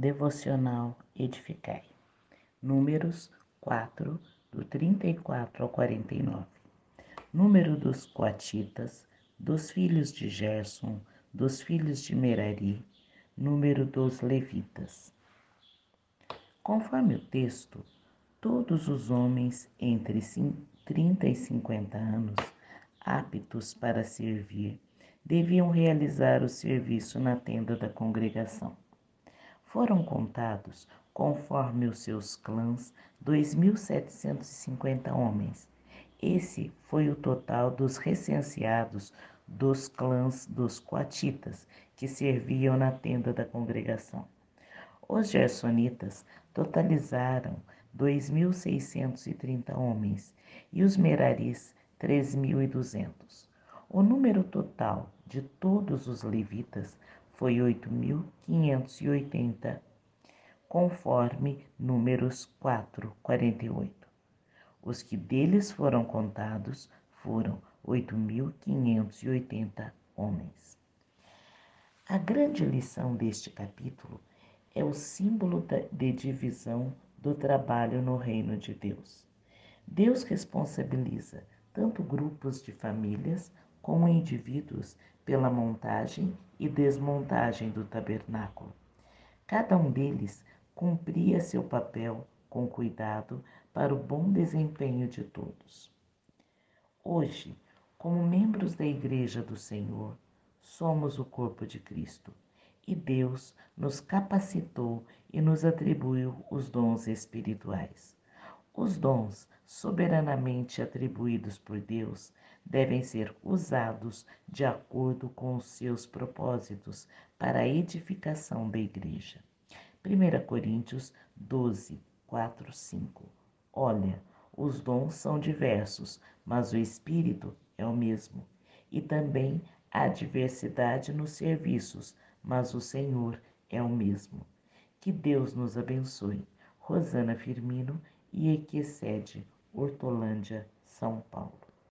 Devocional Edificai. Números 4, do 34 ao 49. Número dos coatitas, dos filhos de Gerson, dos filhos de Merari, número dos levitas. Conforme o texto, todos os homens entre 30 e 50 anos, aptos para servir, deviam realizar o serviço na tenda da congregação. Foram contados, conforme os seus clãs, 2.750 homens. Esse foi o total dos recenseados dos clãs dos coatitas que serviam na tenda da congregação. Os gersonitas totalizaram 2.630 homens e os meraris 3.200. O número total de todos os levitas foi 8.580, conforme Números 4, 48. Os que deles foram contados foram 8.580 homens. A grande lição deste capítulo é o símbolo de divisão do trabalho no reino de Deus. Deus responsabiliza tanto grupos de famílias como indivíduos pela montagem e desmontagem do tabernáculo. Cada um deles cumpria seu papel com cuidado para o bom desempenho de todos. Hoje, como membros da Igreja do Senhor, somos o corpo de Cristo e Deus nos capacitou e nos atribuiu os dons espirituais. Os dons soberanamente atribuídos por Deus devem ser usados de acordo com os seus propósitos para a edificação da igreja. 1 Coríntios 12, 4, 5. Olha, os dons são diversos, mas o Espírito é o mesmo. E também há diversidade nos serviços, mas o Senhor é o mesmo. Que Deus nos abençoe. Rosana Firmino e Equicede, Hortolândia, São Paulo.